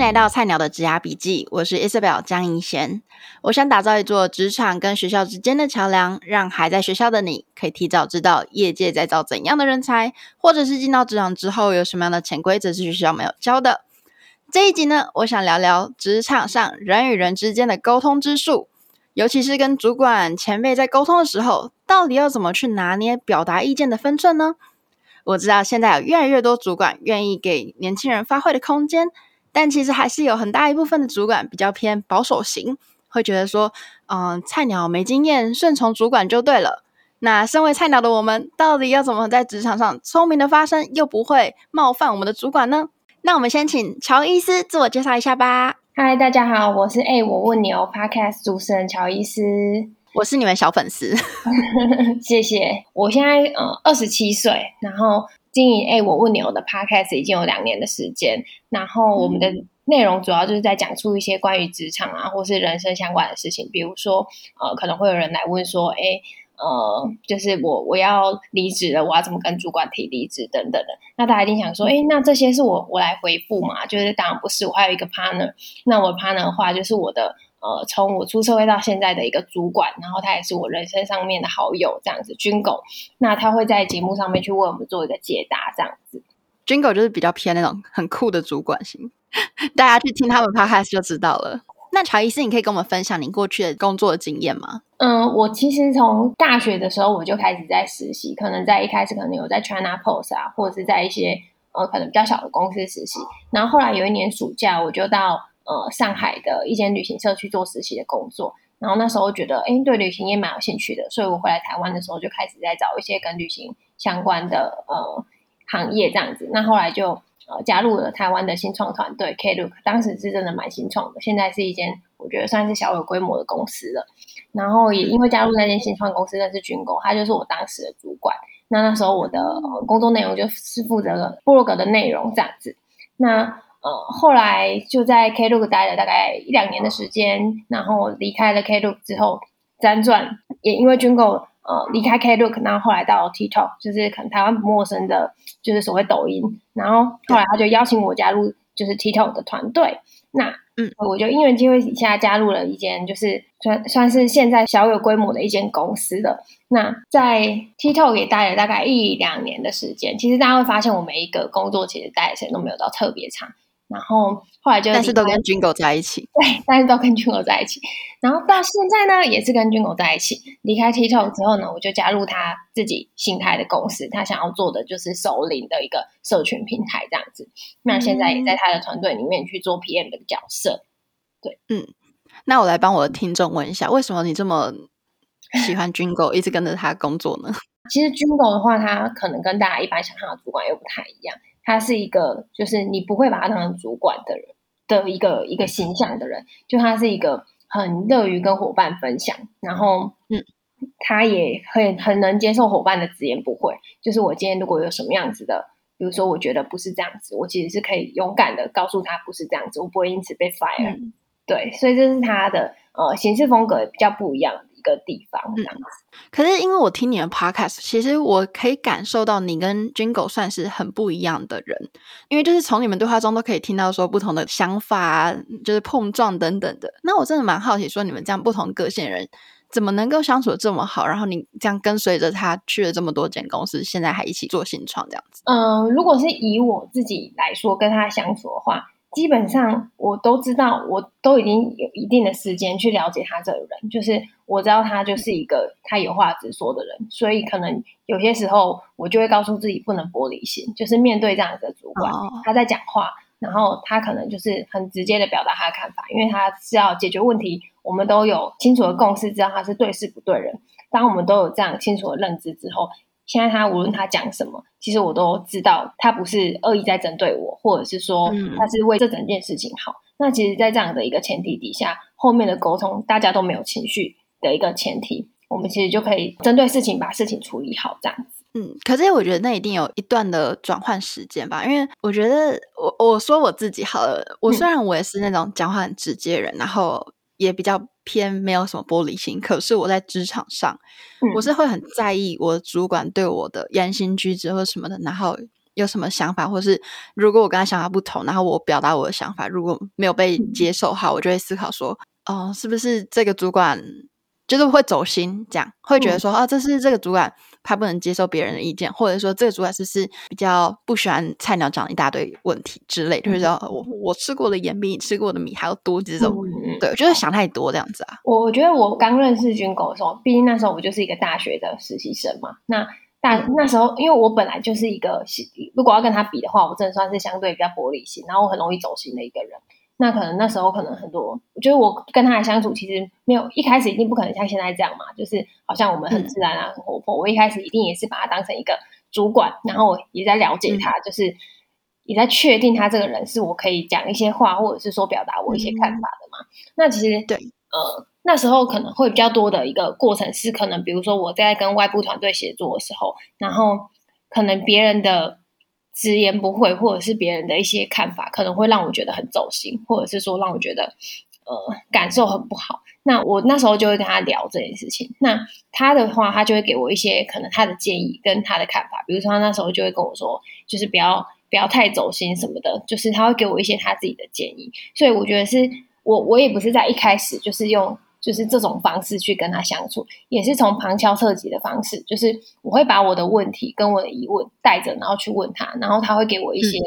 迎来到菜鸟的职涯笔记，我是 Isabel 江怡贤。我想打造一座职场跟学校之间的桥梁，让还在学校的你可以提早知道业界在招怎样的人才，或者是进到职场之后有什么样的潜规则是学校没有教的。这一集呢，我想聊聊职场上人与人之间的沟通之术，尤其是跟主管前辈在沟通的时候，到底要怎么去拿捏表达意见的分寸呢？我知道现在有越来越多主管愿意给年轻人发挥的空间，但其实还是有很大一部分的主管比较偏保守型，会觉得说，嗯、呃，菜鸟没经验，顺从主管就对了。那身为菜鸟的我们，到底要怎么在职场上聪明的发声，又不会冒犯我们的主管呢？那我们先请乔伊斯自我介绍一下吧。嗨，大家好，我是欸，我问你哦，Podcast 主持人乔伊斯，我是你们小粉丝，谢谢。我现在呃二十七岁，然后经营欸，我问你我的 Podcast 已经有两年的时间，然后我们的内容主要就是在讲述一些关于职场啊，或是人生相关的事情，比如说呃，可能会有人来问说，欸呃，就是我我要离职了，我要怎么跟主管提离职等等的。那大家一定想说，哎，那这些是我我来回复嘛？就是当然不是，我还有一个 partner。那我 partner 的话，就是我的呃，从我出社会到现在的一个主管，然后他也是我人生上面的好友，这样子。Jingle，那他会在节目上面去为我们做一个解答，这样子。Jingle 就是比较偏那种很酷的主管型，大家去听他们 podcast 就知道了。那乔医师，你可以跟我们分享你过去的工作的经验吗？嗯，我其实从大学的时候我就开始在实习，可能在一开始可能有在 China Post 啊，或者是在一些呃可能比较小的公司实习。然后后来有一年暑假，我就到呃上海的一间旅行社去做实习的工作。然后那时候觉得，哎，对旅行也蛮有兴趣的，所以我回来台湾的时候就开始在找一些跟旅行相关的呃行业这样子。那后来就。呃，加入了台湾的新创团队 Klook，当时是真的蛮新创的，现在是一间我觉得算是小有规模的公司了。然后也因为加入那间新创公司认识军工，他就是我当时的主管。那那时候我的工作内容就是负责了部落格的内容这样子。那呃，后来就在 Klook 待了大概一两年的时间，然后离开了 Klook 之后，辗转也因为军工。呃，离开 Klook，然后后来到 TikTok，就是可能台湾不陌生的，就是所谓抖音。然后后来他就邀请我加入，就是 TikTok 的团队。那嗯，我就因缘机会底下加入了一间，就是算算是现在小有规模的一间公司的。那在 TikTok 也待了大概一两年的时间。其实大家会发现，我每一个工作其实待的时间都没有到特别长。然后后来就但是都跟 Jingle 在一起，对，但是都跟 Jingle 在一起。然后到现在呢，也是跟 Jingle 在一起。离开 TikTok 之后呢，我就加入他自己新开的公司，他想要做的就是首领的一个社群平台这样子。那现在也在他的团队里面去做 PM 的角色。对，嗯，那我来帮我的听众问一下，为什么你这么喜欢 Jingle，一直跟着他工作呢？其实 Jingle 的话，他可能跟大家一般想象的主管又不太一样。他是一个，就是你不会把他当成主管的人的一个一个形象的人，就他是一个很乐于跟伙伴分享，然后嗯，他也很很能接受伙伴的直言不讳。就是我今天如果有什么样子的，比如说我觉得不是这样子，我其实是可以勇敢的告诉他不是这样子，我不会因此被 fire。嗯、对，所以这是他的呃行事风格比较不一样。一个地方这样子，嗯，可是因为我听你的 podcast，其实我可以感受到你跟 Jingle 算是很不一样的人，因为就是从你们对话中都可以听到说不同的想法，就是碰撞等等的。那我真的蛮好奇，说你们这样不同个性的人，怎么能够相处的这么好？然后你这样跟随着他去了这么多间公司，现在还一起做新创这样子。嗯，如果是以我自己来说，跟他相处的话。基本上我都知道，我都已经有一定的时间去了解他这个人，就是我知道他就是一个他有话直说的人，所以可能有些时候我就会告诉自己不能玻璃心，就是面对这样子的主管，他在讲话，然后他可能就是很直接的表达他的看法，因为他是要解决问题，我们都有清楚的共识，知道他是对事不对人。当我们都有这样清楚的认知之后。现在他无论他讲什么，其实我都知道他不是恶意在针对我，或者是说他是为这整件事情好。嗯、那其实，在这样的一个前提底下，后面的沟通大家都没有情绪的一个前提，我们其实就可以针对事情把事情处理好这样子。嗯，可是我觉得那一定有一段的转换时间吧，因为我觉得我我说我自己好了，我虽然我也是那种讲话很直接的人，嗯、然后。也比较偏没有什么玻璃心，可是我在职场上，嗯、我是会很在意我的主管对我的言行举止或什么的，然后有什么想法，或是如果我跟他想法不同，然后我表达我的想法，如果没有被接受哈，我就会思考说，哦，是不是这个主管就是会走心，这样会觉得说，啊，这是这个主管他不能接受别人的意见，或者说这个主管是不是比较不喜欢菜鸟讲一大堆问题之类，就是说我我吃过的盐比你吃过的米还要多这种，对，就是想太多这样子啊。我觉得我刚认识军狗的时候，毕竟那时候我就是一个大学的实习生嘛，那。但那时候，因为我本来就是一个，如果要跟他比的话，我真的算是相对比较玻璃心，然后我很容易走心的一个人。那可能那时候可能很多，我觉得我跟他的相处其实没有一开始一定不可能像现在这样嘛，就是好像我们很自然啊，很活泼。我一开始一定也是把他当成一个主管，然后我也在了解他，就是也在确定他这个人是我可以讲一些话，或者是说表达我一些看法的嘛。那其实对，呃。那时候可能会比较多的一个过程是，可能比如说我在跟外部团队协作的时候，然后可能别人的直言不讳，或者是别人的一些看法，可能会让我觉得很走心，或者是说让我觉得呃感受很不好。那我那时候就会跟他聊这件事情。那他的话，他就会给我一些可能他的建议跟他的看法。比如说他那时候就会跟我说，就是不要不要太走心什么的，就是他会给我一些他自己的建议。所以我觉得是我我也不是在一开始就是用。就是这种方式去跟他相处，也是从旁敲侧击的方式。就是我会把我的问题跟我的疑问带着，然后去问他，然后他会给我一些，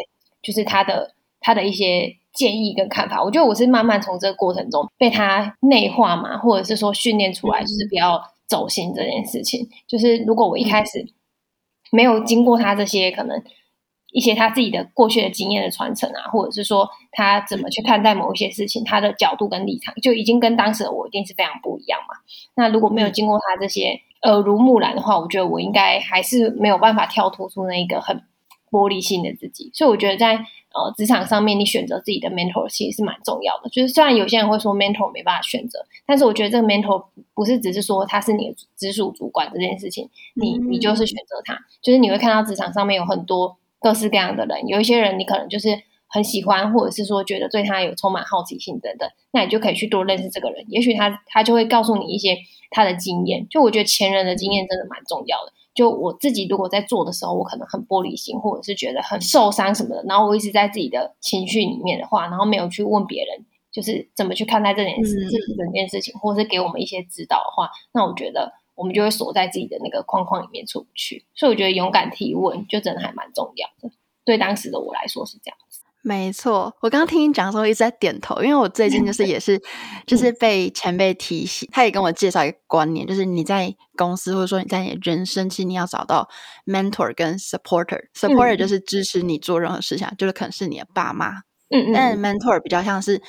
就是他的、嗯、他的一些建议跟看法。我觉得我是慢慢从这个过程中被他内化嘛，或者是说训练出来，就是不要走心这件事情。就是如果我一开始没有经过他这些可能。一些他自己的过去的经验的传承啊，或者是说他怎么去看待某一些事情，他的角度跟立场就已经跟当时的我一定是非常不一样嘛。那如果没有经过他这些耳濡目染的话，我觉得我应该还是没有办法跳脱出那一个很玻璃心的自己。所以我觉得在呃职场上面，你选择自己的 mentor 其实是蛮重要的。就是虽然有些人会说 mentor 没办法选择，但是我觉得这个 mentor 不是只是说他是你的直属主管这件事情，你你就是选择他，就是你会看到职场上面有很多。各式各样的人，有一些人你可能就是很喜欢，或者是说觉得对他有充满好奇心等等，那你就可以去多认识这个人。也许他他就会告诉你一些他的经验。就我觉得前人的经验真的蛮重要的。就我自己如果在做的时候，我可能很玻璃心，或者是觉得很受伤什么的，然后我一直在自己的情绪里面的话，然后没有去问别人，就是怎么去看待这件事、这整件事情，或者是给我们一些指导的话，那我觉得。我们就会锁在自己的那个框框里面出不去，所以我觉得勇敢提问就真的还蛮重要的。对当时的我来说是这样子。没错，我刚刚听你讲的时候一直在点头，因为我最近就是也是 就是被前辈提醒，他也跟我介绍一个观念，就是你在公司或者说你在你的人生期，你要找到 mentor 跟 supporter。supporter 就是支持你做任何事情，就是可能是你的爸妈。嗯嗯。但 mentor 比较像是。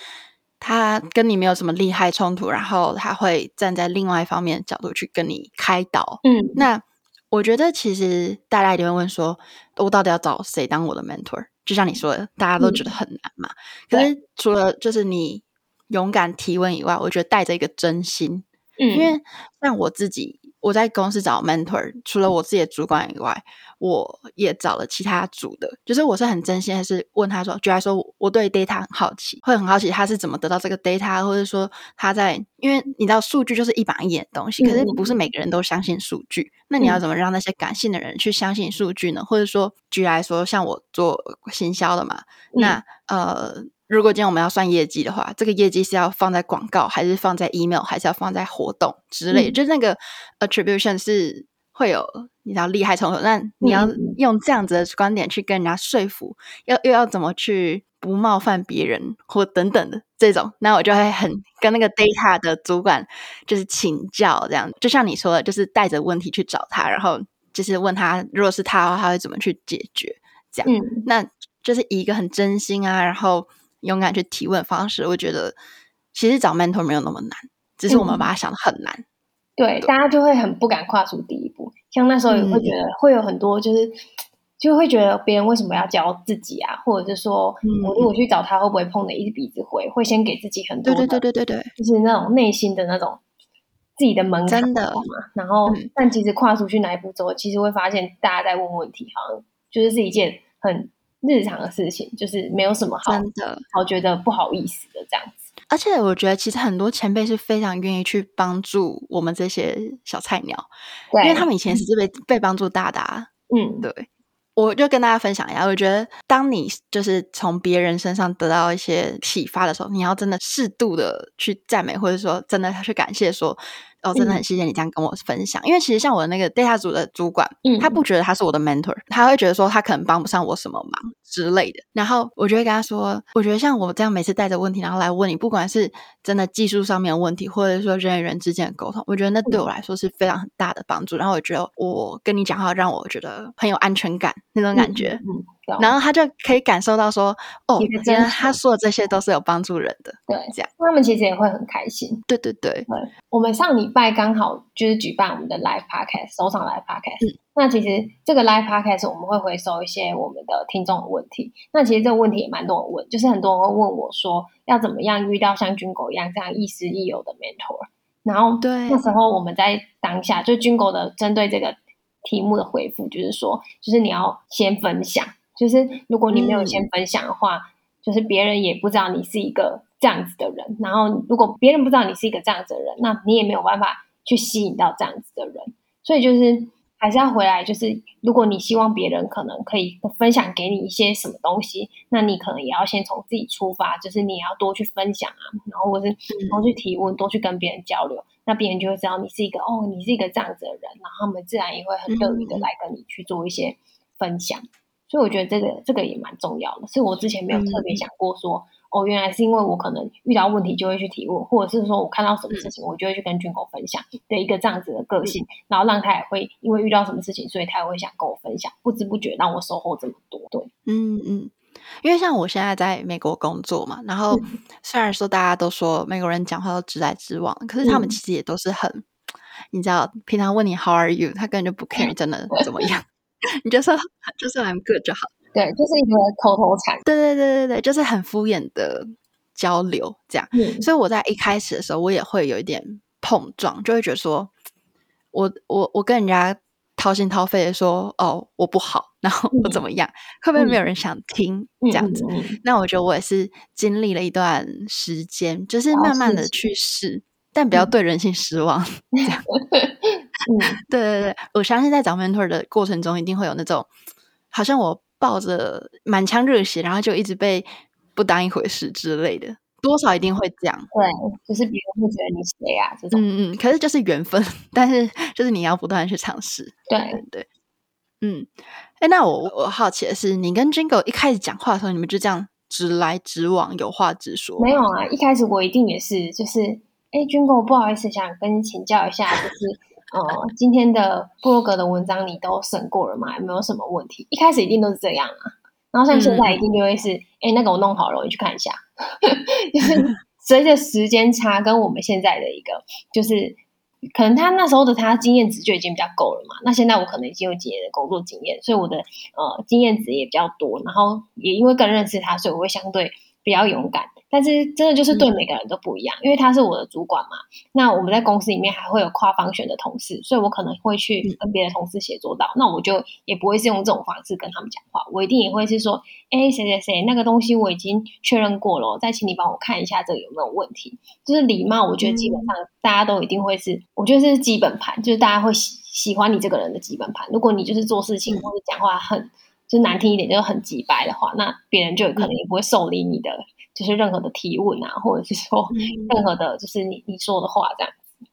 他跟你没有什么利害冲突，然后他会站在另外一方面的角度去跟你开导。嗯，那我觉得其实大家一定会问说，我到底要找谁当我的 mentor？就像你说的，大家都觉得很难嘛。嗯，可是除了就是你勇敢提问以外，我觉得带着一个真心。嗯，因为像我自己。我在公司找 mentor，除了我自己的主管以外，我也找了其他组的。就是我是很真心，还是问他说，就来说我对 data 很好奇，会很好奇他是怎么得到这个 data，或者说他在，因为你知道数据就是一板一眼的东西，可是不是每个人都相信数据。那你要怎么让那些感性的人去相信数据呢？或者说，居来说，像我做行销的嘛，那呃。如果今天我们要算业绩的话，这个业绩是要放在广告，还是放在 email，还是要放在活动之类就那个 attribution 是会有你知道厉害程度，那你要用这样子的观点去跟人家说服，要又要怎么去不冒犯别人或等等的这种，那我就会很跟那个 data 的主管就是请教，这样就像你说的，就是带着问题去找他，然后就是问他，如果是他的话，他会怎么去解决？这样，嗯、那就是一个很真心啊，然后。勇敢去提问方式，我觉得其实找 mentor 没有那么难，只是我们把它想的很难。嗯、对，对，大家就会很不敢跨出第一步。像那时候也会觉得会有很多，就是、嗯、就会觉得别人为什么要教自己啊？或者是说，嗯、我如果去找他，会不会碰的一鼻子灰？会先给自己很多，对对对对对对，就是那种内心的那种自己的门槛真的嘛。然后，嗯、但其实跨出去那一步之后，其实会发现大家在问问题，好像就是是一件很。日常的事情就是没有什么好真的，好觉得不好意思的这样子。而且我觉得其实很多前辈是非常愿意去帮助我们这些小菜鸟，对，因为他们以前是被被帮助大的。嗯，对。我就跟大家分享一下，我觉得当你就是从别人身上得到一些启发的时候，你要真的适度的去赞美，或者说真的去感谢说。哦，真的很谢谢你这样跟我分享，嗯、因为其实像我的那个 data 组的主管，嗯，他不觉得他是我的 mentor，他会觉得说他可能帮不上我什么忙之类的。然后我就会跟他说，我觉得像我这样每次带着问题然后来问你，不管是真的技术上面的问题，或者说人与人之间的沟通，我觉得那对我来说是非常很大的帮助。嗯、然后我觉得我跟你讲话让我觉得很有安全感那种感觉。然后他就可以感受到说，哦，原来他说的这些都是有帮助人的，对，这样他们其实也会很开心。对对对，对，我们上礼拜刚好就是举办我们的 live podcast，首场 live podcast。嗯、那其实这个 live podcast 我们会回收一些我们的听众的问题。那其实这个问题也蛮多人问，就是很多人会问我说，要怎么样遇到像 Jingle 一样这样亦师亦友的 mentor？然后对，那时候我们在当下就 Jingle 的针对这个题目的回复，就是说，就是你要先分享。就是如果你没有先分享的话，嗯、就是别人也不知道你是一个这样子的人。然后如果别人不知道你是一个这样子的人，那你也没有办法去吸引到这样子的人。所以就是还是要回来，就是如果你希望别人可能可以分享给你一些什么东西，那你可能也要先从自己出发，就是你要多去分享啊，然后或是多去提问，多去跟别人交流，那别人就会知道你是一个哦，你是一个这样子的人，然后他们自然也会很乐于的来跟你去做一些分享。所以我觉得这个这个也蛮重要的，是我之前没有特别想过说，嗯、哦，原来是因为我可能遇到问题就会去提问，或者是说我看到什么事情，我就会去跟军狗分享的一个这样子的个性，嗯、然后让他也会因为遇到什么事情，所以他也会想跟我分享，不知不觉让我收获这么多。对，嗯嗯，因为像我现在在美国工作嘛，然后虽然说大家都说美国人讲话都直来直往，可是他们其实也都是很，嗯、你知道，平常问你 How are you，他根本就不 care 真的怎么样。你就说就是 I'm good 就好，对，就是一个口头禅，对对对对对，就是很敷衍的交流这样。嗯，所以我在一开始的时候，我也会有一点碰撞，就会觉得说，我我我跟人家掏心掏肺的说，哦，我不好，然后我怎么样，嗯、会不会没有人想听、嗯、这样子？那我觉得我也是经历了一段时间，就是慢慢的去试，哦、但不要对人性失望，嗯、这样。嗯，对对对，我相信在找 mentor 的过程中，一定会有那种好像我抱着满腔热血，然后就一直被不当一回事之类的，多少一定会这样。对，就是别人会觉得你谁啊这种。嗯嗯，可是就是缘分，但是就是你要不断去尝试。对对对，嗯，哎，那我我好奇的是，你跟 Jingle 一开始讲话的时候，你们就这样直来直往，有话直说？没有啊，一开始我一定也是，就是哎，Jingle 不好意思，想跟你请教一下，就是。哦、嗯，今天的部落格的文章你都审过了吗？有没有什么问题？一开始一定都是这样啊，然后像现在一定就会是，哎、嗯，那个我弄好了，我去看一下。就是随着时间差，跟我们现在的一个，就是可能他那时候的他经验值就已经比较够了嘛。那现在我可能已经有几年的工作经验，所以我的呃经验值也比较多，然后也因为更认识他，所以我会相对比较勇敢。但是真的就是对每个人都不一样，嗯、因为他是我的主管嘛。那我们在公司里面还会有跨方选的同事，所以我可能会去跟别的同事协作到。嗯、那我就也不会是用这种方式跟他们讲话，我一定也会是说，哎，谁谁谁，那个东西我已经确认过了，再请你帮我看一下这个有没有问题。就是礼貌，我觉得基本上大家都一定会是，嗯、我觉得是基本盘，就是大家会喜喜欢你这个人的基本盘。如果你就是做事情或者讲话很就难听一点，就是很直白的话，那别人就可能也不会受理你的。就是任何的提问啊，或者是说 任何的，就是你你说的话这样子。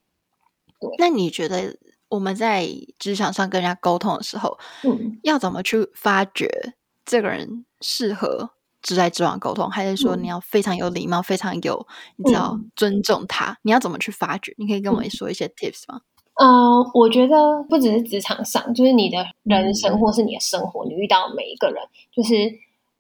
对，那你觉得我们在职场上跟人家沟通的时候，嗯，要怎么去发掘这个人适合直来直往沟通，还是说你要非常有礼貌，嗯、非常有你知道尊重他？你要怎么去发掘？你可以跟我们说一些 tips 吗？嗯、呃，我觉得不只是职场上，就是你的人生或是你的生活，嗯、你遇到每一个人，就是。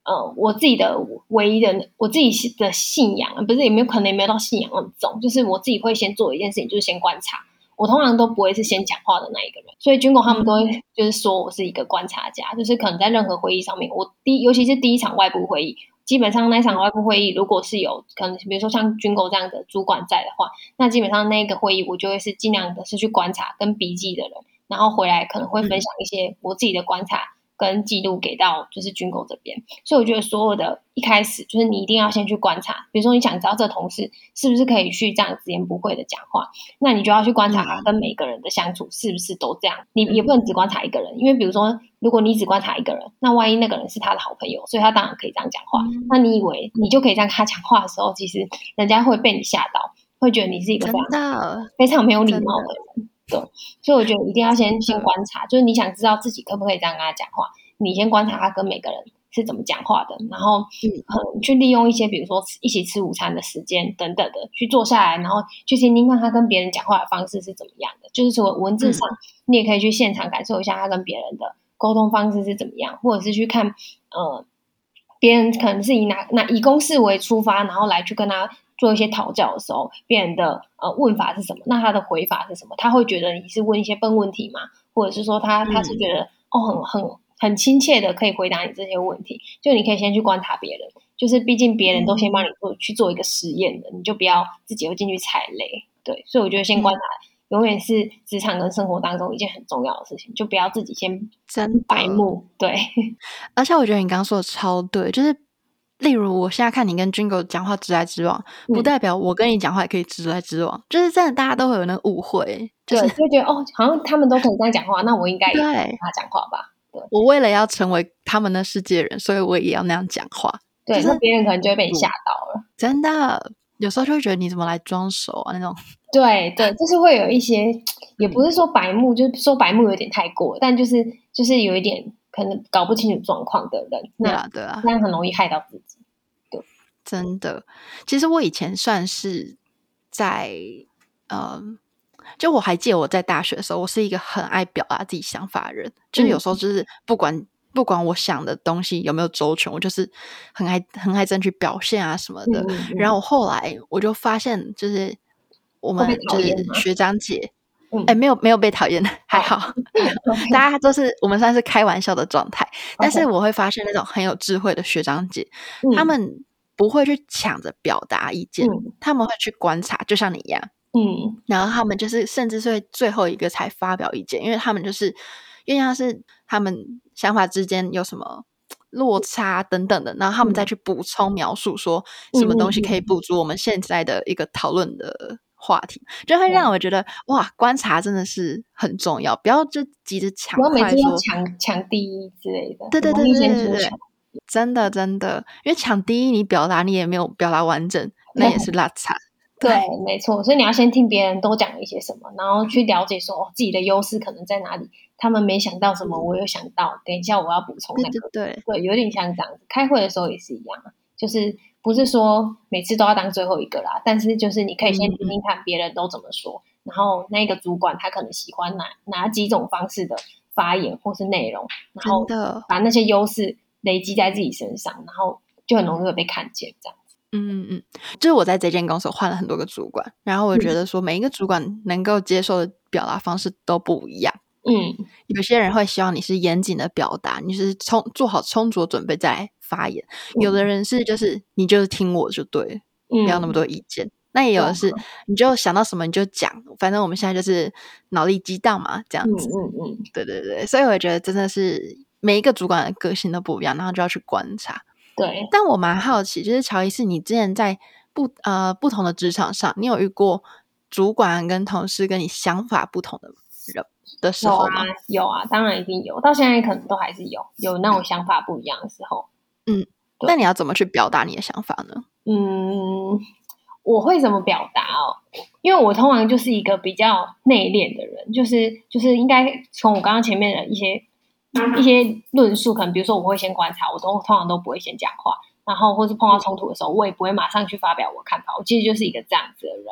呃，我自己的唯一的我自己的信仰，不是也没有可能也没有到信仰那么重，就是我自己会先做一件事情，就是先观察。我通常都不会是先讲话的那一个人，所以军狗他们都会就是说我是一个观察家，就是可能在任何会议上面，我第尤其是第一场外部会议，基本上那一场外部会议如果是有可能，比如说像军狗这样的主管在的话，那基本上那个会议我就会是尽量的是去观察跟笔记的人，然后回来可能会分享一些我自己的观察。跟记录给到就是军狗这边，所以我觉得所有的一开始就是你一定要先去观察，比如说你想知道这同事是不是可以去这样直言不讳的讲话，那你就要去观察他跟每个人的相处是不是都这样。你也不能只观察一个人，因为比如说如果你只观察一个人，那万一那个人是他的好朋友，所以他当然可以这样讲话。那你以为你就可以这样跟他讲话的时候，其实人家会被你吓到，会觉得你是一个非常非常没有礼貌的人。对，所以我觉得一定要先先观察，就是你想知道自己可不可以这样跟他讲话，你先观察他跟每个人是怎么讲话的，然后嗯，去利用一些比如说一起吃午餐的时间等等的去坐下来，然后去听听看他跟别人讲话的方式是怎么样的，就是说文字上你也可以去现场感受一下他跟别人的沟通方式是怎么样，或者是去看呃别人可能是以哪哪以公事为出发，然后来去跟他。做一些讨教的时候，别人的呃问法是什么？那他的回法是什么？他会觉得你是问一些笨问题吗？或者是说他他是觉得、嗯、哦很很很亲切的可以回答你这些问题？就你可以先去观察别人，就是毕竟别人都先帮你做、嗯、去做一个实验的，你就不要自己又进去踩雷。对，所以我觉得先观察，嗯、永远是职场跟生活当中一件很重要的事情，就不要自己先真白目。对，而且我觉得你刚刚说的超对，就是。例如，我现在看你跟 Jingle 讲话直来直往，嗯、不代表我跟你讲话也可以直来直往。就是真的，大家都会有那个误会，就是就觉得哦，好像他们都可以这样讲话，那我应该也跟他讲话吧？对，我为了要成为他们的世界人，所以我也要那样讲话。对，那、就是、别人可能就会被你吓到了。真的，有时候就会觉得你怎么来装熟啊？那种。对对，就是会有一些，也不是说白目，就是说白目有点太过，但就是就是有一点。可能搞不清楚状况的人，对啊，对啊，那很容易害到自己。对，真的。其实我以前算是在，嗯，就我还记得我在大学的时候，我是一个很爱表达自己想法的人。嗯、就是有时候就是不管不管我想的东西有没有周全，我就是很爱很爱争取表现啊什么的。嗯嗯、然后我后来我就发现，就是我们就是学长姐。哎、欸，没有没有被讨厌，还好，好大家都是我们算是开玩笑的状态。但是我会发现那种很有智慧的学长姐，嗯、他们不会去抢着表达意见，嗯、他们会去观察，就像你一样，嗯，然后他们就是甚至是最后一个才发表意见，因为他们就是因为像是他们想法之间有什么落差等等的，然后他们再去补充描述说什么东西可以补足我们现在的一个讨论的。话题就会让我觉得哇，观察真的是很重要，不要就急着抢，不要每次要抢抢第一之类的。对对对对对对，真的真的，因为抢第一，你表达你也没有表达完整，那也是 拉差。对，没错，所以你要先听别人都讲了一些什么，然后去了解说自己的优势可能在哪里，他们没想到什么，我有想到，等一下我要补充那个。对对，有点像这样子，开会的时候也是一样，就是。不是说每次都要当最后一个啦，但是就是你可以先听听看别人都怎么说，嗯、然后那个主管他可能喜欢哪哪几种方式的发言或是内容，然后把那些优势累积在自己身上，然后就很容易会被看见这样子。嗯嗯嗯，就是我在这间公司换了很多个主管，然后我觉得说每一个主管能够接受的表达方式都不一样。嗯，有些人会希望你是严谨的表达，你是充做好充足准备再发言。嗯、有的人是就是你就是听我就对，嗯、不要那么多意见。那也有的是、嗯、你就想到什么你就讲，反正我们现在就是脑力激荡嘛，这样子。嗯嗯，嗯对对对，所以我觉得真的是每一个主管的个性都不一样，然后就要去观察。对，但我蛮好奇，就是乔医师，你之前在不呃不同的职场上，你有遇过主管跟同事跟你想法不同的人？的时候吗？有啊，有啊，当然一定有。到现在可能都还是有有那种想法不一样的时候。嗯，那你要怎么去表达你的想法呢？嗯，我会怎么表达哦？因为我通常就是一个比较内敛的人，就是就是应该从我刚刚前面的一些一些论述，可能比如说我会先观察，我都通常都不会先讲话，然后或是碰到冲突的时候，我也不会马上去发表我看法。我其实就是一个这样子的人。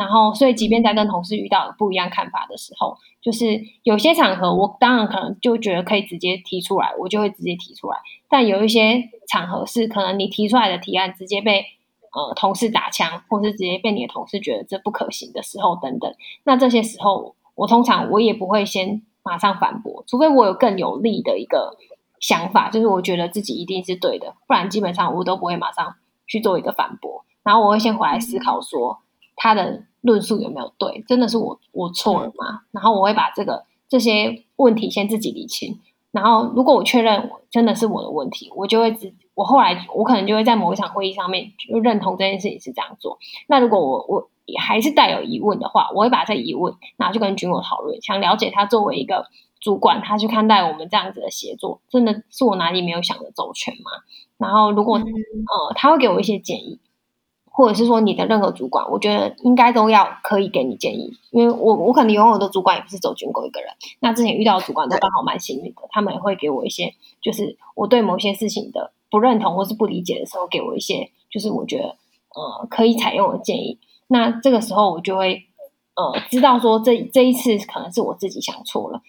然后，所以即便在跟同事遇到不一样看法的时候，就是有些场合，我当然可能就觉得可以直接提出来，我就会直接提出来。但有一些场合是可能你提出来的提案直接被呃同事打枪，或是直接被你的同事觉得这不可行的时候等等。那这些时候，我通常我也不会先马上反驳，除非我有更有利的一个想法，就是我觉得自己一定是对的，不然基本上我都不会马上去做一个反驳。然后我会先回来思考说他的。论述有没有对？真的是我我错了吗？然后我会把这个这些问题先自己理清，然后如果我确认我真的是我的问题，我就会只我后来我可能就会在某一场会议上面就认同这件事情是这样做。那如果我我还是带有疑问的话，我会把这疑问拿去跟军友讨论，想了解他作为一个主管，他去看待我们这样子的协作，真的是我哪里没有想的周全吗？然后如果、嗯、呃他会给我一些建议。或者是说你的任何主管，我觉得应该都要可以给你建议，因为我我可能拥有的主管也不是走军狗一个人。那之前遇到的主管都刚好蛮幸运的，他们也会给我一些，就是我对某些事情的不认同或是不理解的时候，给我一些，就是我觉得呃可以采用的建议。那这个时候我就会呃知道说这这一次可能是我自己想错了，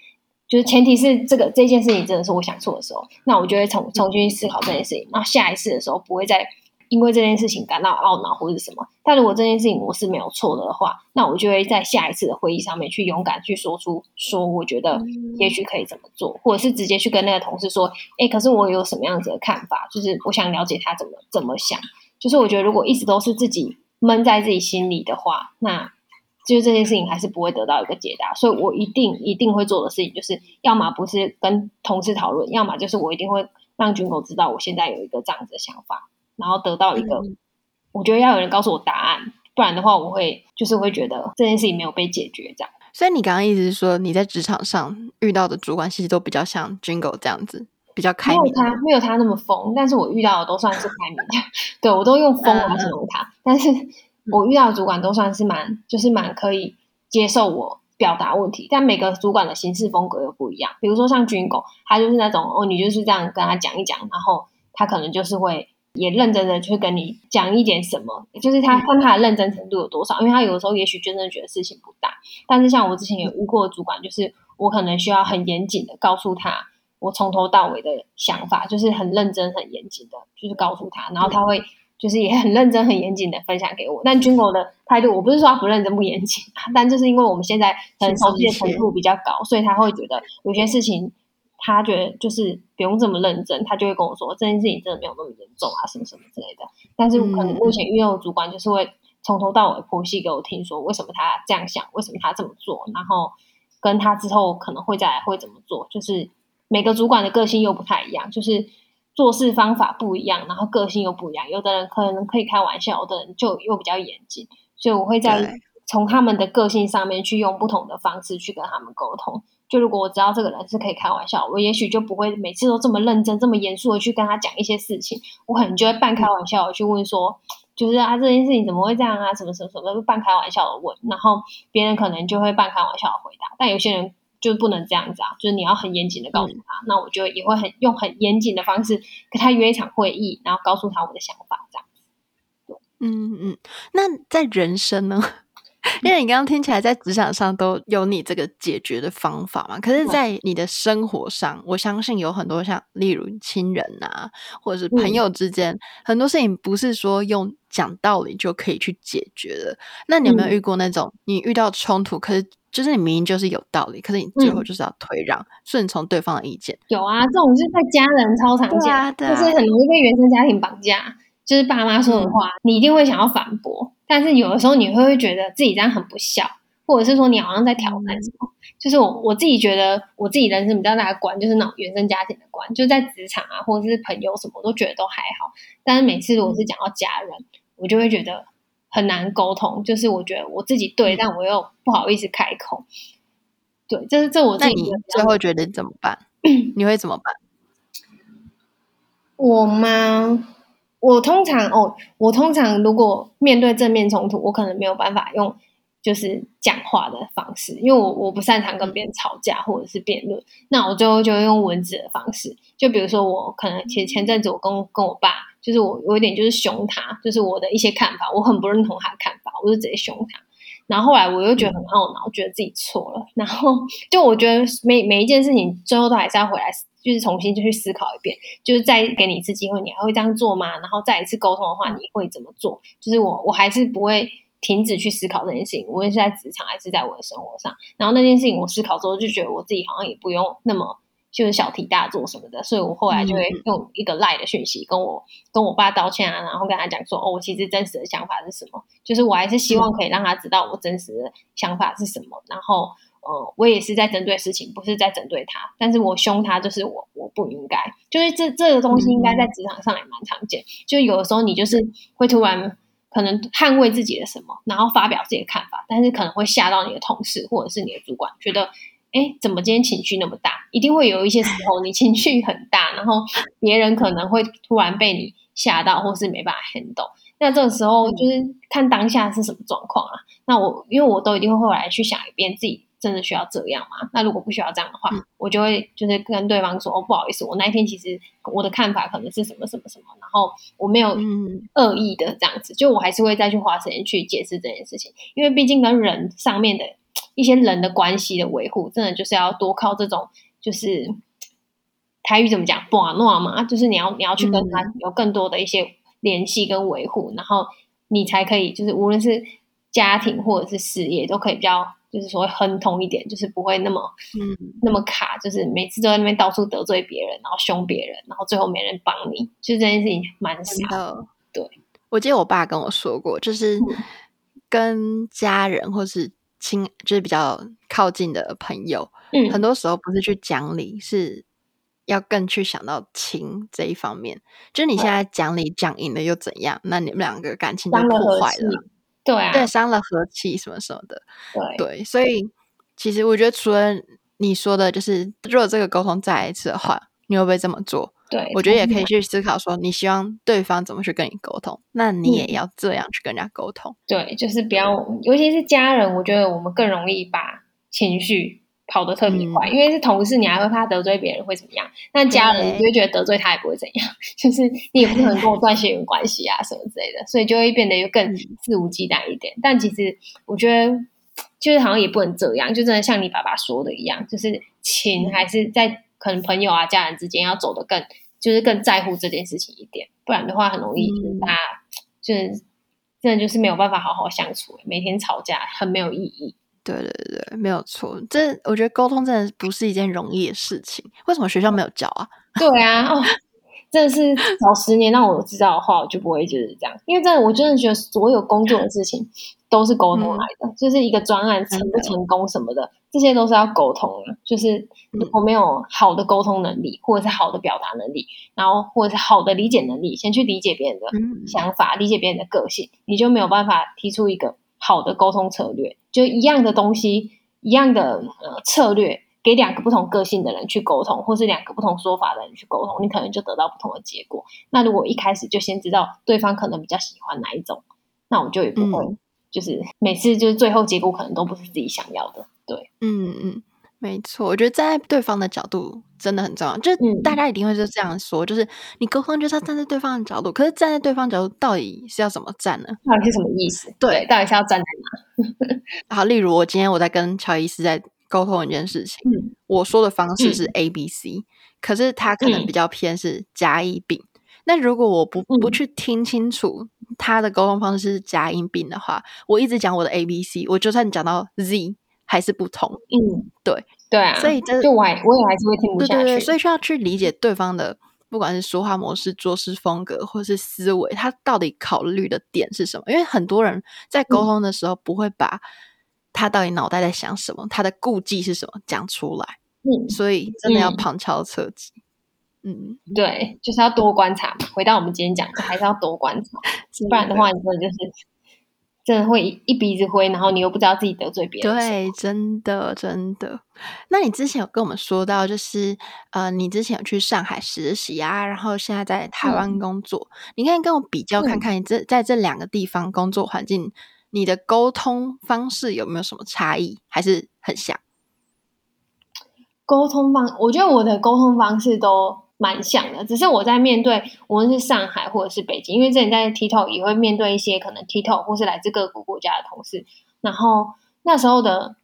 就是前提是这个这件事情真的是我想错的时候，那我就会重重新思考这件事情，那下一次的时候不会再。因为这件事情感到懊恼或者什么，但如果这件事情我是没有错的话，那我就会在下一次的会议上面去勇敢去说出说，我觉得也许可以怎么做，或者是直接去跟那个同事说，哎，可是我有什么样子的看法，就是我想了解他怎么怎么想。就是我觉得如果一直都是自己闷在自己心里的话，那就是这件事情还是不会得到一个解答。所以我一定一定会做的事情，就是要么不是跟同事讨论，要么就是我一定会让军狗知道我现在有一个这样子的想法。然后得到一个，嗯、我觉得要有人告诉我答案，不然的话，我会就是会觉得这件事情没有被解决这样。所以你刚刚意思是说，你在职场上遇到的主管其实都比较像 Jingle 这样子，比较开明。没有他，没有他那么疯，但是我遇到的都算是开明的。对，我都用疯来形容他，嗯、但是我遇到的主管都算是蛮，就是蛮可以接受我表达问题。但每个主管的行事风格又不一样。比如说像 Jingle，他就是那种哦，你就是这样跟他讲一讲，然后他可能就是会。也认真的去跟你讲一点什么，就是他看他的认真程度有多少，因为他有的时候也许真的觉得事情不大，但是像我之前也遇过的主管，就是我可能需要很严谨的告诉他我从头到尾的想法，就是很认真、很严谨的，就是告诉他，然后他会就是也很认真、很严谨的分享给我。但军狗的态度，我不是说他不认真、不严谨，但就是因为我们现在很熟悉的程度比较高，所以他会觉得有些事情。他觉得就是不用这么认真，他就会跟我说这件事情真的没有那么严重啊，什么什么之类的。但是可能目前遇到的主管就是会从头到尾剖析给我听，说为什么他这样想，为什么他这么做，然后跟他之后可能会再来会怎么做。就是每个主管的个性又不太一样，就是做事方法不一样，然后个性又不一样。有的人可能可以开玩笑，有的人就又比较严谨。所以我会在从他们的个性上面去用不同的方式去跟他们沟通。就如果我知道这个人是可以开玩笑，我也许就不会每次都这么认真、这么严肃的去跟他讲一些事情。我可能就会半开玩笑的去问说，就是啊，这件事情怎么会这样啊？什么什么什么，就半开玩笑的问。然后别人可能就会半开玩笑的回答。但有些人就不能这样子啊，就是你要很严谨的告诉他。嗯、那我就也会很用很严谨的方式跟他约一场会议，然后告诉他我的想法，这样子。嗯嗯，那在人生呢？因为你刚刚听起来在职场上都有你这个解决的方法嘛，可是，在你的生活上，我相信有很多像例如亲人啊，或者是朋友之间，很多事情不是说用讲道理就可以去解决的。那你有没有遇过那种你遇到冲突，可是就是你明明就是有道理，可是你最后就是要退让，顺从对方的意见？有啊，这种就是在家人超常见，啊啊、就是很容易被原生家庭绑架，就是爸妈说的话，嗯、你一定会想要反驳。但是有的时候你会会觉得自己这样很不孝，或者是说你好像在挑战什么。就是我我自己觉得我自己人生比较大的关，就是那种原生家庭的关，就在职场啊，或者是朋友什么，我都觉得都还好。但是每次如果是讲到家人，我就会觉得很难沟通。就是我觉得我自己对，但我又不好意思开口。对，这是这我自己。最后觉得怎么办？你会怎么办？我吗？我通常哦，我通常如果面对正面冲突，我可能没有办法用就是讲话的方式，因为我我不擅长跟别人吵架或者是辩论，那我最后就用文字的方式。就比如说我可能前前阵子我跟跟我爸，就是我有一点就是凶他，就是我的一些看法，我很不认同他的看法，我就直接凶他。然后后来我又觉得很懊恼，觉得自己错了。然后就我觉得每每一件事情最后都还是要回来。就是重新就去思考一遍，就是再给你一次机会，你还会这样做吗？然后再一次沟通的话，你会怎么做？就是我，我还是不会停止去思考这件事情，无论是在职场还是在我的生活上。然后那件事情我思考之后，就觉得我自己好像也不用那么就是小题大做什么的，所以我后来就会用一个赖的讯息跟我跟我爸道歉啊，然后跟他讲说，哦，我其实真实的想法是什么？就是我还是希望可以让他知道我真实的想法是什么，然后。呃，我也是在针对事情，不是在针对他。但是我凶他，就是我我不应该，就是这这个东西应该在职场上也蛮常见。嗯、就有的时候你就是会突然可能捍卫自己的什么，然后发表自己的看法，但是可能会吓到你的同事或者是你的主管，觉得哎，怎么今天情绪那么大？一定会有一些时候你情绪很大，然后别人可能会突然被你吓到，或是没办法 handle。那这个时候就是看当下是什么状况啊？那我因为我都一定会后来去想一遍自己。真的需要这样吗？那如果不需要这样的话，嗯、我就会就是跟对方说：“哦，不好意思，我那一天其实我的看法可能是什么什么什么，然后我没有恶意的这样子，嗯、就我还是会再去花时间去解释这件事情，因为毕竟跟人上面的一些人的关系的维护，真的就是要多靠这种就是台语怎么讲，把诺嘛，就是你要你要去跟他有更多的一些联系跟维护，嗯、然后你才可以就是无论是家庭或者是事业都可以比较。”就是说亨通一点，就是不会那么嗯那么卡，就是每次都在那边到处得罪别人，然后凶别人，然后最后没人帮你，就这件事情蛮傻的。对，我记得我爸跟我说过，就是跟家人或是亲，就是比较靠近的朋友，嗯，很多时候不是去讲理，是要更去想到情这一方面。就是你现在讲理讲赢了又怎样？那你们两个感情就破坏了。对啊，对，伤了和气什么什么的，对对，所以其实我觉得，除了你说的，就是如果这个沟通再来一次的话，你会不会这么做？对，我觉得也可以去思考说，你希望对方怎么去跟你沟通，那你也要这样去跟人家沟通。对，就是不要，尤其是家人，我觉得我们更容易把情绪。跑得特别快，嗯、因为是同事，你还会怕得罪别人会怎么样？那家人你就会觉得得罪他也不会怎样，就是你也不可能跟我断血缘关系啊什么之类的，所以就会变得又更肆无忌惮一点。嗯、但其实我觉得，就是好像也不能这样，就真的像你爸爸说的一样，就是情还是在可能朋友啊、家人之间要走得更，就是更在乎这件事情一点，不然的话很容易就是大家就是真的就是没有办法好好相处，每天吵架很没有意义。对对对，没有错。这我觉得沟通真的不是一件容易的事情。为什么学校没有教啊？对啊，哦，真的是早十年让我知道的话，我就不会就是这样。因为真的，我真的觉得所有工作的事情都是沟通来的，嗯、就是一个专案成不成功什么的，嗯、这些都是要沟通的。就是如果没有好的沟通能力，或者是好的表达能力，然后或者是好的理解能力，先去理解别人的想法，嗯、理解别人的个性，你就没有办法提出一个好的沟通策略。就一样的东西，一样的呃策略，给两个不同个性的人去沟通，或是两个不同说法的人去沟通，你可能就得到不同的结果。那如果一开始就先知道对方可能比较喜欢哪一种，那我就也不会，就是每次就是最后结果可能都不是自己想要的。对，嗯嗯。没错，我觉得站在对方的角度真的很重要。就是大家一定会就这样说，嗯、就是你沟通就是要站在对方的角度。可是站在对方角度，到底是要怎么站呢？到底是什么意思？对，对，到底是要站在哪？好，例如我今天我在跟乔伊斯在沟通一件事情，嗯、我说的方式是 A B C，嗯、可是他可能比较偏是甲乙丙。嗯、那如果我不不去听清楚他的沟通方式是甲乙丙的话，我一直讲我的 A B C，我就算讲到 Z。还是不同，嗯，对，对啊，所以这就我还我也还是会听不下去，对对对，所以需要去理解对方的，不管是说话模式、做事风格，或是思维，他到底考虑的点是什么？因为很多人在沟通的时候，不会把他到底脑袋在想什么，嗯、他的顾忌是什么讲出来，嗯，所以真的要旁敲侧击，嗯，嗯对，就是要多观察嘛。回到我们今天讲的，还是要多观察，不然的话，你真的就是。真的会一鼻子灰，然后你又不知道自己得罪别人。对，真的真的。那你之前有跟我们说到，就是呃，你之前有去上海实习啊，然后现在在台湾工作，嗯、你可以跟我比较看看，你这在这两个地方工作环境，嗯、你的沟通方式有没有什么差异，还是很像？沟通方，我觉得我的沟通方式都。蛮像的，只是我在面对无论是上海或者是北京，因为之前在 TikTok 也会面对一些可能 TikTok 或是来自各个国家的同事，然后那时候的，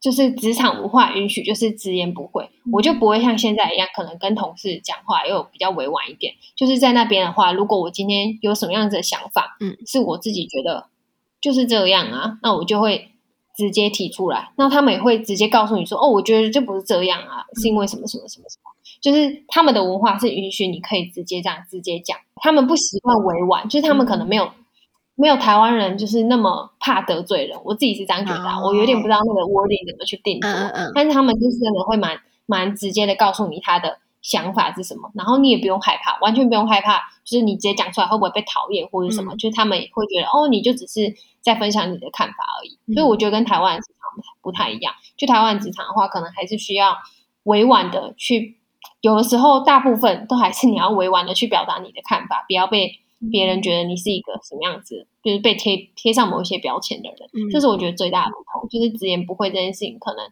就是职场文化允许就是直言不讳，我就不会像现在一样，可能跟同事讲话又比较委婉一点。就是在那边的话，如果我今天有什么样子的想法，嗯，是我自己觉得就是这样啊，那我就会直接提出来，那他们也会直接告诉你说，哦，我觉得这不是这样啊，是因为什么什么什么什么。就是他们的文化是允许你可以直接这样直接讲，他们不习惯委婉，就是他们可能没有没有台湾人就是那么怕得罪人，我自己是这样觉得，啊，我有点不知道那个 wording 怎么去定做，嗯嗯，但是他们就是真的会蛮蛮直接的告诉你他的想法是什么，然后你也不用害怕，完全不用害怕，就是你直接讲出来会不会被讨厌或者什么，嗯、就是他们也会觉得哦，你就只是在分享你的看法而已，嗯、所以我觉得跟台湾职场不太一样，就台湾职场的话，可能还是需要委婉的去，有的时候大部分都还是你要委婉的去表达你的看法，不要被。别人觉得你是一个什么样子，就是被贴贴上某一些标签的人，嗯，这是我觉得最大的不同，就是直言不讳这件事情，可能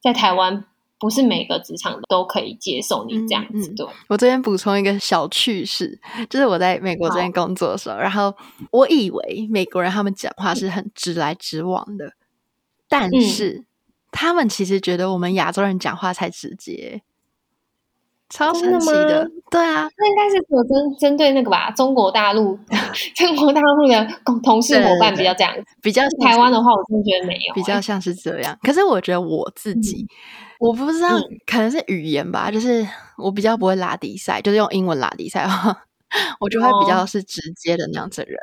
在台湾不是每个职场都可以接受你这样子。对，嗯嗯，我这边补充一个小趣事，就是我在美国这边工作的时候，然后我以为美国人他们讲话是很直来直往的，但是，嗯，他们其实觉得我们亚洲人讲话才直接。超神奇的，的，对啊，那应该是有针针对那个吧，中国大陆，中国大陆的同同事伙伴比较这样，比较台湾的话，我真的觉得没有、欸，比较像是这样。可是我觉得我自己，嗯、我不知道、嗯，可能是语言吧，就是我比较不会拉低赛，就是用英文拉低赛的话，我就会比较是直接的那样子的人，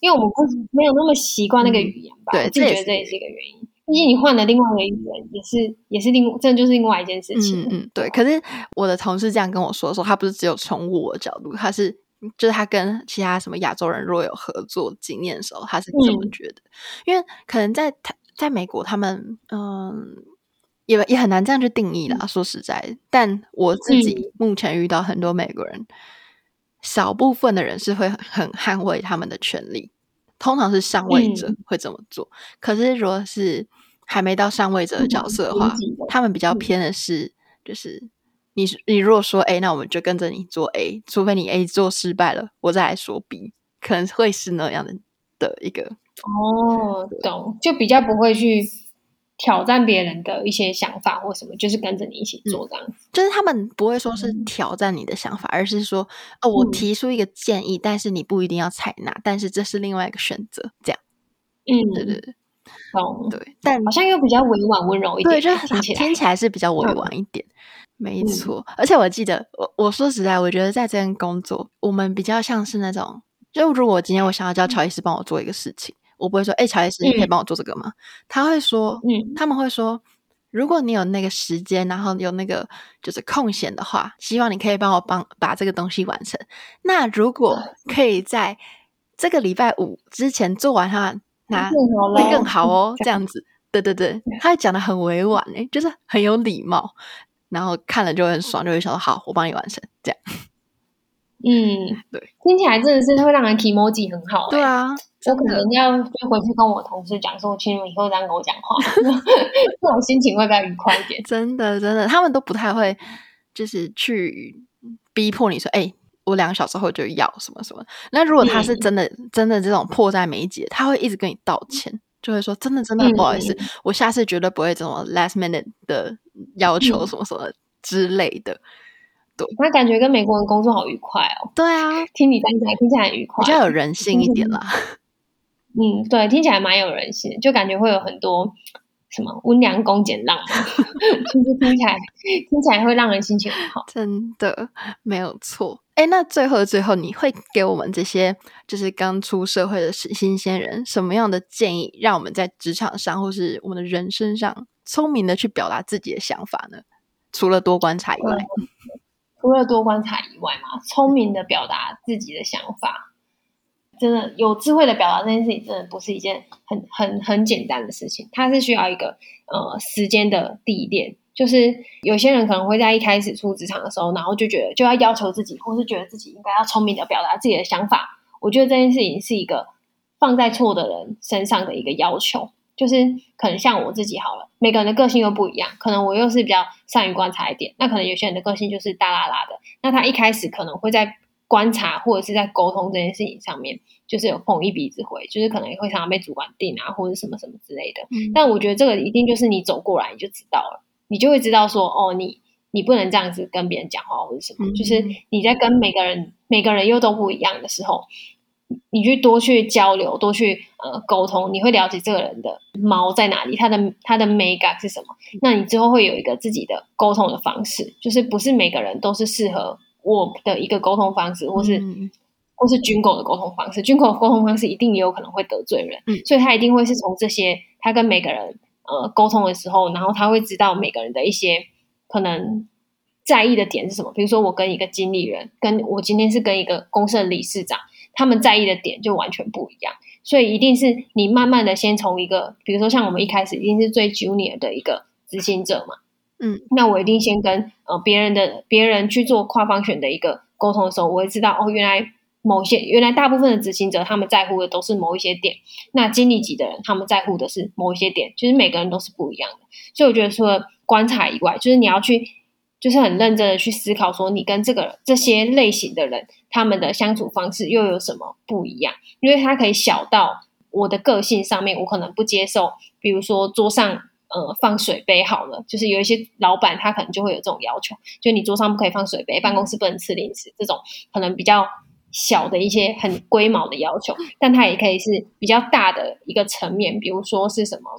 因为我们不没有那么习惯那个语言吧，嗯、对，这也是一个原因。毕竟你换了另外一个语言，也是也是另，这就是另外一件事情。嗯嗯，对。可是我的同事这样跟我说的时候，他不是只有从我的角度，他是就是他跟其他什么亚洲人若有合作经验的时候，他是这么觉得。嗯、因为可能在他在美国，他们嗯也也很难这样去定义啦。嗯、说实在，但我自己目前遇到很多美国人，少、嗯、部分的人是会很捍卫他们的权利，通常是上位者会这么做。嗯、可是如果是还没到上位者的角色的话，嗯、他们比较偏的是，嗯、就是你你如果说 A，那我们就跟着你做 A，除非你 A 做失败了，我再来说 B，可能会是那样的的一个哦，懂，就比较不会去挑战别人的一些想法或什么，就是跟着你一起做这样子，嗯，就是他们不会说是挑战你的想法，嗯、而是说哦，我提出一个建议，嗯，但是你不一定要采纳，但是这是另外一个选择，这样，嗯，对对对。哦，对，但好像又比较委婉温柔一点，对，就听起来听起来是比较委婉一点，嗯、没错。而且我记得，我我说实在，我觉得在这边工作，我们比较像是那种，就如果今天我想要叫乔伊斯帮我做一个事情，嗯、我不会说，哎，乔伊斯，你可以帮我做这个吗？嗯、他会说，嗯，他们会说，如果你有那个时间，然后有那个就是空闲的话，希望你可以帮我帮把这个东西完成。那如果可以在这个礼拜五之前做完它。那会更好哦，这样子，对对对，他讲的很委婉诶，就是很有礼貌，然后看了就会很爽，就会想说好，我帮你完成这样。嗯，对，听起来真的是会让人提 emoji 很好。对啊，我可能要就回去跟我同事讲说，请你以后这样跟我讲话，这种心情会比较愉快一点。真的，真的，他们都不太会，就是去逼迫你说，哎。我两个小时后就要什么什么。那如果他是真的、嗯、真的这种迫在眉睫，他会一直跟你道歉，就会说真的真的不好意思，嗯、我下次绝对不会这种 last minute 的要求什么什么之类的。对，那感觉跟美国人工作好愉快哦。对啊，听你讲起来听起来很愉快，比较有人性一点啦。嗯，对，听起来蛮有人性，就感觉会有很多。什么温良恭俭让，就是听起来听起来会让人心情很好，真的没有错。哎，那最后最后，你会给我们这些就是刚出社会的新鲜人什么样的建议，让我们在职场上或是我们的人生上聪明的去表达自己的想法呢？除了多观察以外，除了多观察以外嘛，聪明的表达自己的想法。真的有智慧的表达这件事情，真的不是一件很很很简单的事情。它是需要一个呃时间的历练。就是有些人可能会在一开始出职场的时候，然后就觉得就要要求自己，或是觉得自己应该要聪明的表达自己的想法。我觉得这件事情是一个放在错的人身上的一个要求。就是可能像我自己好了，每个人的个性又不一样，可能我又是比较善于观察一点，那可能有些人的个性就是大啦啦的。那他一开始可能会在。观察或者是在沟通这件事情上面，就是有碰一鼻子灰，就是可能会常常被主管定啊，或者什么什么之类的。嗯。但我觉得这个一定就是你走过来你就知道了，你就会知道说，哦，你你不能这样子跟别人讲话或者什么。嗯。就是你在跟每个人每个人又都不一样的时候，你去多去交流，多去呃沟通，你会了解这个人的毛在哪里，他的他的美感是什么。那你之后会有一个自己的沟通的方式，就是不是每个人都是适合。我的一个沟通方式，或是或是军狗的沟通方式，军狗的沟通方式一定也有可能会得罪人，嗯，所以他一定会是从这些他跟每个人呃沟通的时候，然后他会知道每个人的一些可能在意的点是什么。比如说我跟一个经理人，跟我今天是跟一个公司的理事长，他们在意的点就完全不一样，所以一定是你慢慢的先从一个，比如说像我们一开始一定是最 junior 的一个执行者嘛，嗯，那我一定先跟呃别人的别人去做跨方选的一个沟通的时候，我会知道哦，原来。某些原来大部分的执行者，他们在乎的都是某一些点，那经理级的人他们在乎的是某一些点，就是每个人都是不一样的。所以我觉得除了观察以外，就是你要去，就是很认真的去思考，说你跟这个这些类型的人，他们的相处方式又有什么不一样？因为他可以小到我的个性上面，我可能不接受，比如说桌上呃放水杯好了，就是有一些老板他可能就会有这种要求，就你桌上不可以放水杯，办公室不能吃零食，这种可能比较。小的一些很龟毛的要求，但它也可以是比较大的一个层面，比如说是什么，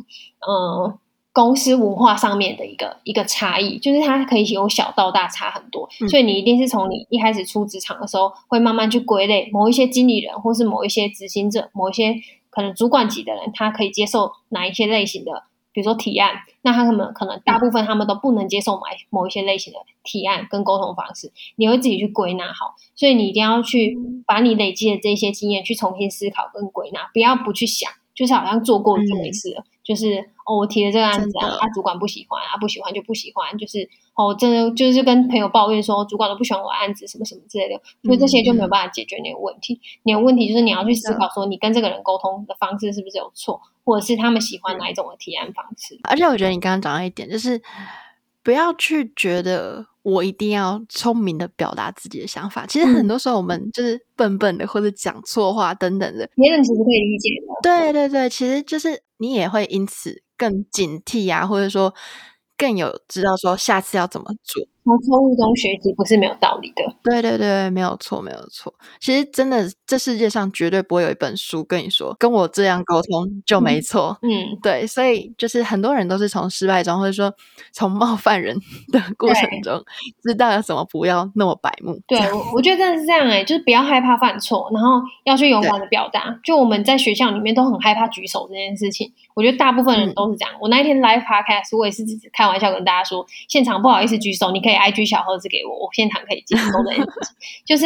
呃，公司文化上面的一个一个差异，就是它可以由小到大差很多。嗯。所以你一定是从你一开始出职场的时候，会慢慢去归类某一些经理人，或是某一些执行者，某一些可能主管级的人，他可以接受哪一些类型的。比如说提案，那他们可能大部分他们都不能接受某某一些类型的提案跟沟通方式，你会自己去归纳好，所以你一定要去把你累积的这些经验去重新思考跟归纳，不要不去想，就是好像做过就没事了，嗯、就是哦，我提了这个案子啊，他主管不喜欢啊，不喜欢就不喜欢，就是哦，真的就是跟朋友抱怨说主管都不喜欢我案子什么什么之类的，所以这些就没有办法解决你的问题。你的问题就是你要去思考说，你跟这个人沟通的方式是不是有错？或者是他们喜欢哪一种的提案方式？而且我觉得你刚刚讲到一点，就是不要去觉得我一定要聪明的表达自己的想法。其实很多时候我们就是笨笨的，或者讲错话等等的，别人其实可以理解的。对对对，其实就是你也会因此更警惕啊，或者说。更有知道说下次要怎么做，从错误中学习不是没有道理的。对对对，没有错，没有错。其实真的，这世界上绝对不会有一本书跟你说跟我这样沟通就没错。嗯，对，所以就是很多人都是从失败中，或者说从冒犯人 的过程中，知道要怎么不要那么白目。对，我我觉得真的是这样哎、欸，就是不要害怕犯错，然后要去勇敢的表达。就我们在学校里面都很害怕举手这件事情。我觉得大部分人都是这样。嗯、我那一天 live podcast，我也是开玩笑跟大家说，现场不好意思举手，你可以 IG 小盒子给我，我现场可以接收的。就是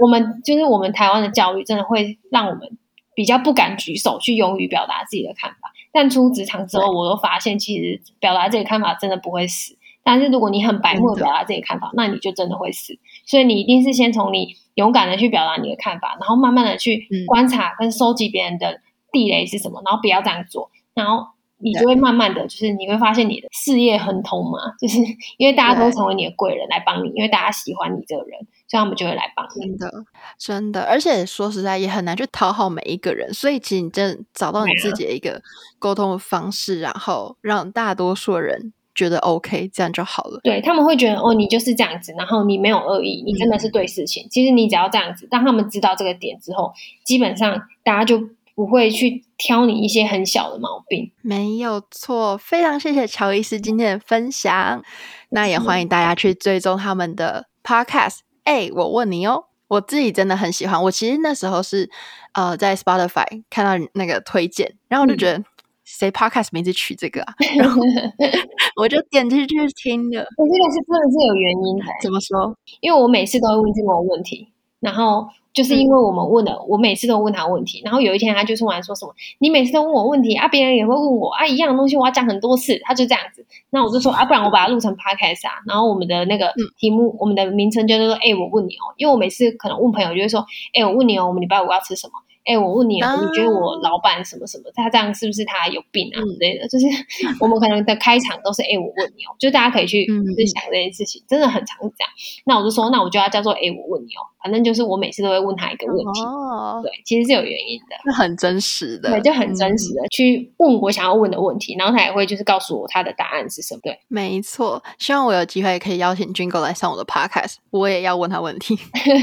我们，就是我们台湾的教育，真的会让我们比较不敢举手，去勇于表达自己的看法。但出职场之后，我都发现，其实表达自己的看法真的不会死。但是如果你很白目的表达自己的看法，那你就真的会死。所以你一定是先从你勇敢的去表达你的看法，然后慢慢的去观察跟收集别人的。地雷是什么？然后不要这样做，然后你就会慢慢的就是你会发现你的事业亨通嘛，就是因为大家都成为你的贵人来帮你，因为大家喜欢你这个人，所以他们就会来帮你。真的，真的，而且说实在也很难去讨好每一个人，所以其实你真的找到你自己的一个沟通的方式，然后让大多数人觉得 OK，这样就好了。对，他们会觉得哦，你就是这样子，然后你没有恶意，你真的是对事情。嗯、其实你只要这样子，当他们知道这个点之后，基本上大家就。不会去挑你一些很小的毛病，没有错。非常谢谢乔伊斯今天的分享，那也欢迎大家去追踪他们的 podcast。哎、欸，我问你哦，我自己真的很喜欢。我其实那时候是呃在 Spotify 看到那个推荐，然后我就觉得谁 podcast 名字取这个啊？然后 我就点进去听了。我这个是真的是有原因的。怎么说？因为我每次都会问这个问题，然后。就是因为我们问了，嗯、我每次都问他问题，然后有一天他就突然说什么：“你每次都问我问题啊，别人也会问我啊，一样的东西我要讲很多次。”他就这样子，那我就说啊，不然我把它录成 podcast 啊，然后我们的那个题目，嗯、我们的名称就是说：“哎、欸，我问你哦。”因为我每次可能问朋友就会说：“哎、欸，我问你哦，我们礼拜五要吃什么？”哎、欸，我问你，你觉得我老板什么什么，他这样是不是他有病啊之类的？就是 我们可能的开场都是哎、欸，我问你哦，就大家可以去去想这件事情，真的很常这样。那我就说，那我就要叫做哎、欸，我问你哦，反正就是我每次都会问他一个问题，哦、对，其实是有原因的，是很真实的，对，就很真实的、嗯、去问我想要问的问题，然后他也会就是告诉我他的答案是什么。对，没错，希望我有机会可以邀请 Jingle 来上我的 Podcast，我也要问他问题。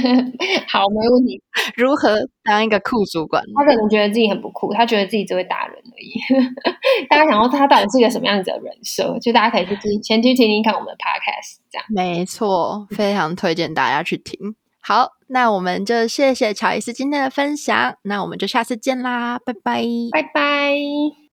好，没问题。如何当一个酷主管？他可能觉得自己很不酷，他觉得自己只会打人而已。大家想说他到底是一个什么样子的人设？就大家可以去听，前去听听看我们的 podcast，这样。没错，非常推荐大家去听。好，那我们就谢谢乔伊斯今天的分享，那我们就下次见啦，拜拜，拜拜。